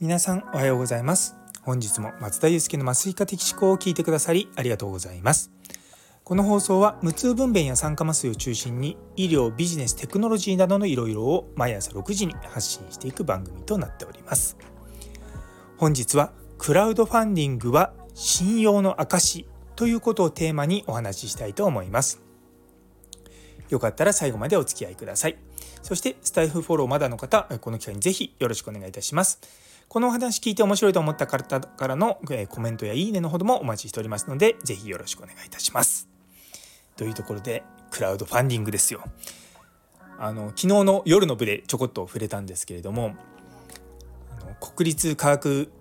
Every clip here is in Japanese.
皆さんおはようございます。本日も松田祐介の麻酔科的思考を聞いてくださりありがとうございます。この放送は無痛分娩や酸化麻酔を中心に医療ビジネステクノロジーなどのいろいろを毎朝6時に発信していく番組となっております。本日はクラウドファンディングは信用の証ということをテーマにお話ししたいと思います。よかったら最後までお付き合いくださいそしてスタイフフォローまだの方この機会にぜひよろしくお願いいたしますこのお話聞いて面白いと思った方からのコメントやいいねのほどもお待ちしておりますので、ぜひよろしくお願いいたします。というところで、クラウドファンディングですよ。あの昨日の夜の部でちょこっと触れたんですけれどもあの国立科学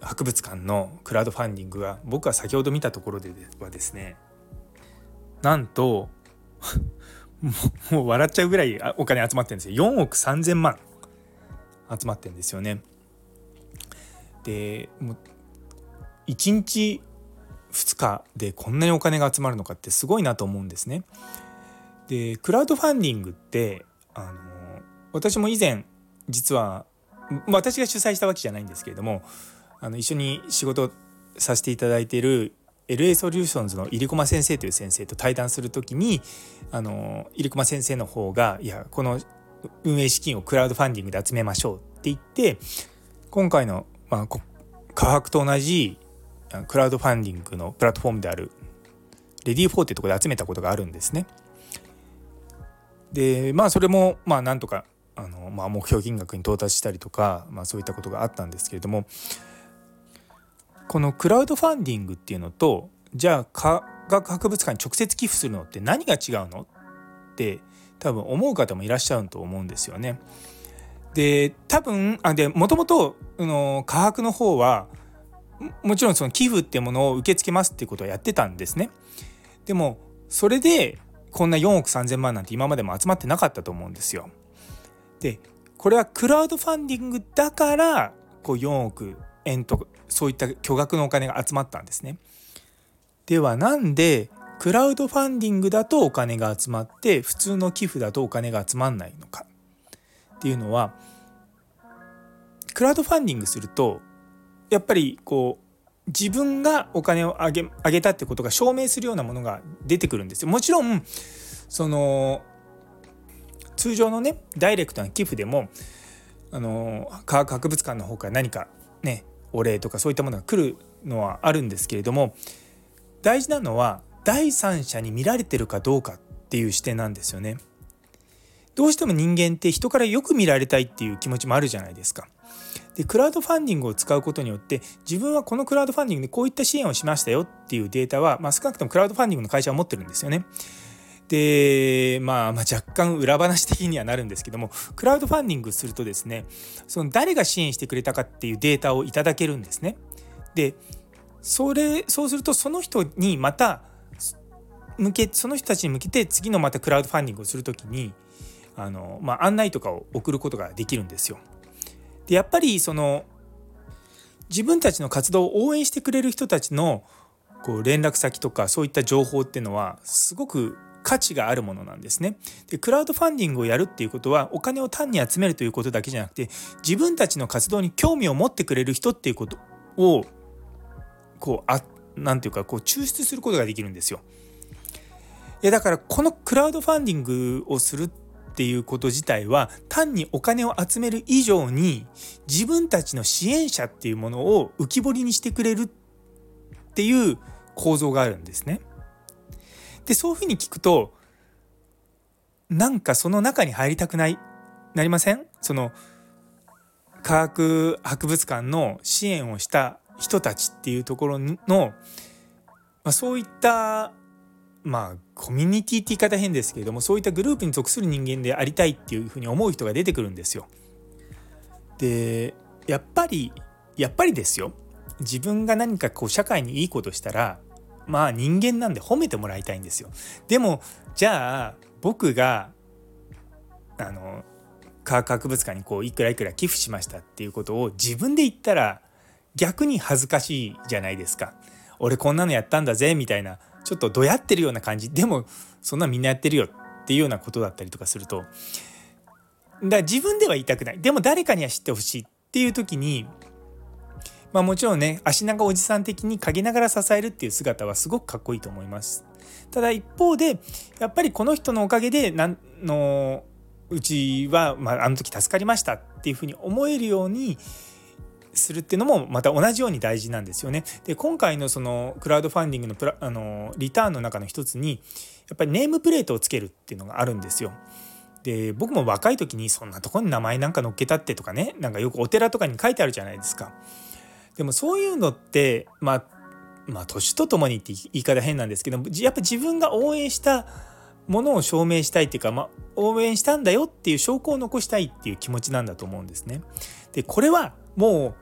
博物館のクラウドファンディングは僕は先ほど見たところではですねなんと もう笑っちゃうぐらいお金集まってるんですよ4億3,000万集まってるんですよね。でもう1日2日でこんなにお金が集まるのかってすごいなと思うんですね。でクラウドファンディングってあの私も以前実は私が主催したわけじゃないんですけれどもあの一緒に仕事させていただいている LA ソリューションズの入駒先生という先生と対談する時にあの入駒先生の方がいやこの運営資金をクラウドファンディングで集めましょうって言って今回のまあ、科学と同じクラウドファンディングのプラットフォームであるレディー4っていうところで集めたことがあるんですね。でまあそれもまあなんとかあの、まあ、目標金額に到達したりとか、まあ、そういったことがあったんですけれどもこのクラウドファンディングっていうのとじゃあ科学博物館に直接寄付するのって何が違うのって多分思う方もいらっしゃると思うんですよね。で多分あでもともと科学の方はもちろんその寄付っていうものを受け付けますっていうことをやってたんですね。でもそれでこんな4億3,000万なんて今までも集まってなかったと思うんですよ。でこれはクラウドファンディングだからこう4億円とそういった巨額のお金が集まったんですね。ではなんでクラウドファンディングだとお金が集まって普通の寄付だとお金が集まんないのか。っていうのはクラウドファンディングするとやっぱりこう自分がお金をあげあげたってことが証明するようなものが出てくるんですよ。もちろんその通常のねダイレクトな寄付でもあの科学博物館の方から何かねお礼とかそういったものが来るのはあるんですけれども大事なのは第三者に見られてるかどうかっていう視点なんですよね。どうしても人間って人からよく見られたいっていう気持ちもあるじゃないですか。でクラウドファンディングを使うことによって自分はこのクラウドファンディングでこういった支援をしましたよっていうデータは、まあ、少なくともクラウドファンディングの会社は持ってるんですよね。で、まあ、まあ若干裏話的にはなるんですけどもクラウドファンディングするとですねその誰が支援してくれたかっていうデータをいただけるんですね。でそれそうするとその人にまた向けその人たちに向けて次のまたクラウドファンディングをする時にあの、まあ、案内とかを送ることができるんですよ。でやっぱりその自分たちの活動を応援してくれる人たちのこう連絡先とかそういった情報っていうのはすごく価値があるものなんですね。でクラウドファンディングをやるっていうことはお金を単に集めるということだけじゃなくて自分たちの活動に興味を持ってくれる人っていうことをこうあなんていうかこう抽出することができるんですよ。いやだからこのクラウドファンディングをするっっていうこと自体は単にお金を集める以上に自分たちの支援者っていうものを浮き彫りにしてくれるっていう構造があるんですね。でそういうふうに聞くとなんかその中に入りたくない？なりません？その科学博物館の支援をした人たちっていうところの、まあ、そういったまあコミュニティって言い方変ですけれどもそういったグループに属する人間でありたいっていうふうに思う人が出てくるんですよ。でやっぱりやっぱりですよ。自分が何かこう社会にいいことしたらまあ人間なんで褒めてもらいたいんですよ。でもじゃあ僕があの科学博物館にこういくらいくら寄付しましたっていうことを自分で言ったら逆に恥ずかしいじゃないですか。俺こんなのやったんだぜみたいなちょっとどやってるような感じでもそんなみんなやってるよっていうようなことだったりとかするとだ自分では言いたくないでも誰かには知ってほしいっていう時にまあもちろんね足長おじさん的に陰ながら支えるっていう姿はすごくかっこいいと思います。ただ一方でやっぱりこの人のおかげでなんのうちは、まあ、あの時助かりましたっていうふうに思えるようにするっていうのもまた同じように大事なんですよね。で今回のそのクラウドファンディングのプラあのリターンの中の一つにやっぱりネームプレートをつけるっていうのがあるんですよ。で僕も若い時にそんなとこに名前なんか載っけたってとかねなんかよくお寺とかに書いてあるじゃないですか。でもそういうのってまあまあ年とともにって言い方変なんですけどやっぱ自分が応援したものを証明したいっていうか、まあ、応援したんだよっていう証拠を残したいっていう気持ちなんだと思うんですね。でこれはも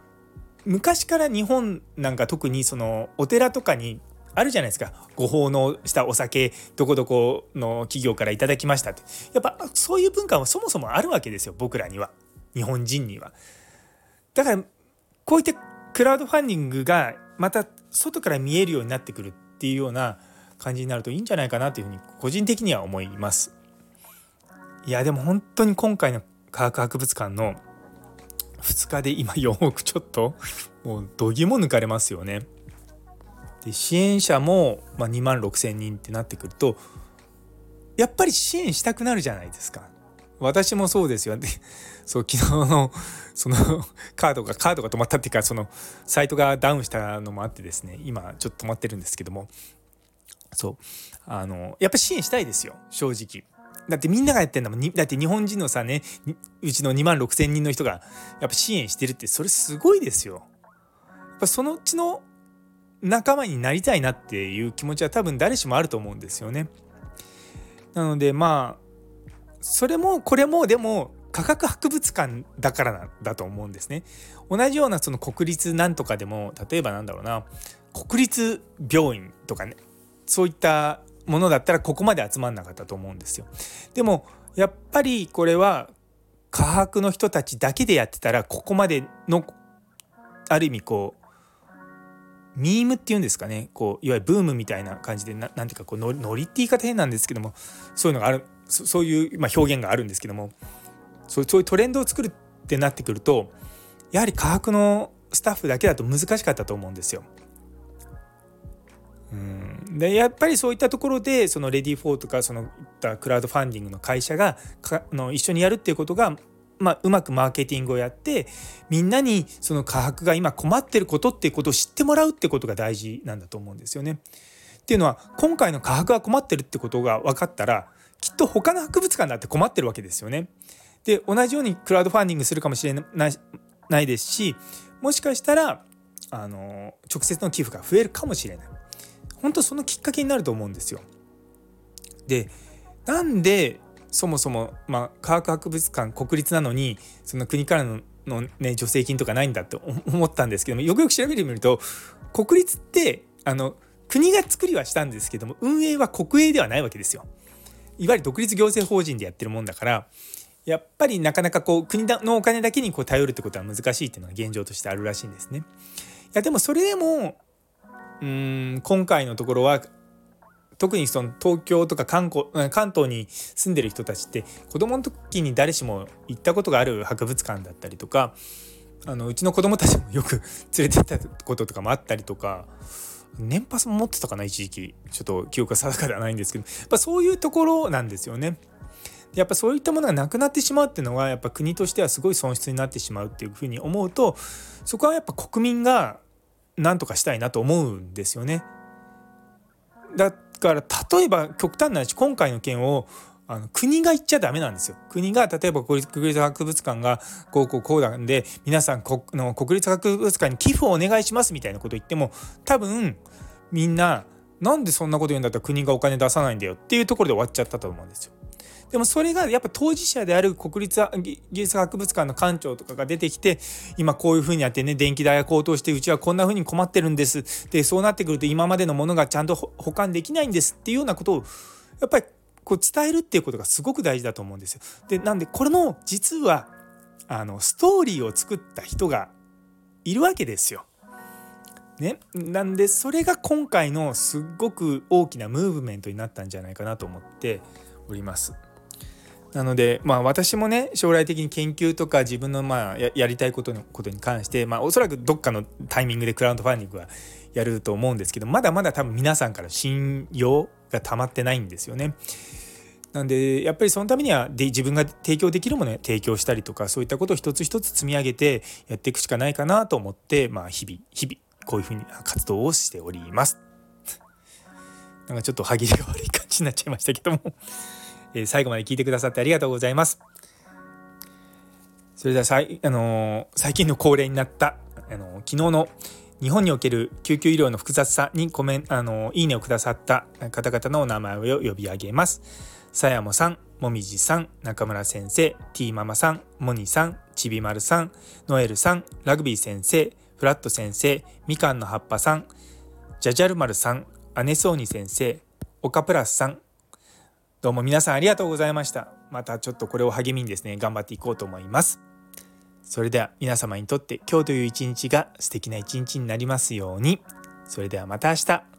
う昔から日本なんか特にそのお寺とかにあるじゃないですかご奉納したお酒どこどこの企業からいただきましたってやっぱそういう文化はそもそもあるわけですよ僕らには日本人には。だからこういったクラウドファンディングがまた外から見えるようになってくるっていうような感じになるといいんじゃないかなというふうに個人的には思います。いやでも本当に今回の科学博物館の2日で今4億ちょっともうどぎも抜かれますよね。で支援者も、ま2万6,000人ってなってくるとやっぱり支援したくなるじゃないですか。私もそうですよ。で、そう、昨日の、その、カードが、カードが止まったっていうか、その、サイトがダウンしたのもあってですね、今、ちょっと止まってるんですけども、そう、あの、やっぱ支援したいですよ、正直。だってみんながやってんだもん。だって日本人のさね、うちの2万6千人の人が、やっぱ支援してるって、それすごいですよ。やっぱそのうちの仲間になりたいなっていう気持ちは多分誰しもあると思うんですよね。なのでまあそれもこれもでも科学博物館だからなんだと思うんですね。同じようなその国立なんとかでも例えばなんだろうな国立病院とかねそういったものだったらここまで集まんなかったと思うんですよ。でもやっぱりこれは科学の人たちだけでやってたらここまでのある意味こうミームっていうんですかねこういわゆるブームみたいな感じで何ていうかこうノリって言い方変なんですけどもそういうのがあるそういう、まあ、表現があるんですけどもそうそういうトレンドを作るってなってくるとやはり科学のスタッフだけだと難しかったと思うんですよ。うんでやっぱりそういったところでその READYFOR とかそのいったクラウドファンディングの会社がかの一緒にやるっていうことが、まあ、うまくマーケティングをやってみんなにその科博が今困ってることっていうことを知ってもらうってことが大事なんだと思うんですよね。っていうのは今回の科博が困ってるってことが分かったらきっと他の博物館だって困ってるわけですよね。で同じようにクラウドファンディングするかもしれないですしもしかしたらあの直接の寄付が増えるかもしれない。本当そのきっかけになると思うんですよ。でなんでそもそも、まあ、科学博物館国立なのにその国からのの、ね、助成金とかないんだって 思ったんですけどもよくよく調べてみると国立ってあの国が作りはしたんですけども運営は国営ではないわけですよ。いわゆる独立行政法人でやってるもんだからやっぱりなかなかこう国のお金だけにこう頼るってことは難しいっていうのが現状としてあるらしいんですね。いやでもそれでもうーん今回のところは特にその東京とか関関東に住んでる人たちって子供の時に誰しも行ったことがある博物館だったりとかあのうちの子供たちもよく 連れてったこととかもあったりとか年パスも持ってたかな一時期ちょっと記憶が定かではないんですけどやっぱそういうところなんですよね。やっぱそういったものがなくなってしまうっていうのはやっぱ国としてはすごい損失になってしまうっていうふうに思うとそこはやっぱ国民が何とかしたいなと思うんですよね。だから例えば極端な話今回の件をあの国が言っちゃダメなんですよ。国が例えば国立博物館がこうこうこうなんで皆さん国の国立博物館に寄付をお願いしますみたいなこと言っても多分みんななんでそんなこと言うんだったら国がお金出さないんだよっていうところで終わっちゃったと思うんですよ。でもそれがやっぱ当事者である国立技術博物館の館長とかが出てきて今こういうふうにやってね電気代が高騰してうちはこんなふうに困ってるんですでそうなってくると今までのものがちゃんと保管できないんですっていうようなことをやっぱりこう伝えるっていうことがすごく大事だと思うんですよ。でなんでこれの実はあのストーリーを作った人がいるわけですよ。ね、なんでそれが今回のすっごく大きなムーブメントになったんじゃないかなと思っております。なのでまあ私もね将来的に研究とか自分のまあやりたいことのことに関してまあおそらくどっかのタイミングでクラウドファンディングはやると思うんですけどまだまだ多分皆さんから信用が溜まってないんですよね。なんでやっぱりそのためにはで自分が提供できるものを提供したりとかそういったことを一つ一つ積み上げてやっていくしかないかなと思って、まあ、日々日々こういうふうに活動をしております。なんかちょっと歯切れが悪い感じになっちゃいましたけどもえー、最後まで聞いてくださってありがとうございます。それではさい、あのー、最近の恒例になった、あのー、昨日の日本における救急医療の複雑さにコメンあのいいねをくださった方々のお名前を呼び上げます。さやもさん、もみじさん、中村先生、ティーママさん、モニさん、ちびまるさん、ノエルさん、ラグビー先生、フラット先生、みかんの葉っぱさん、じゃじゃるまるさん、姉そうに先生、岡プラスさん、どうも皆さんありがとうございました。またちょっとこれを励みにですね、頑張っていこうと思います。それでは皆様にとって今日という一日が素敵な一日になりますように。それではまた明日。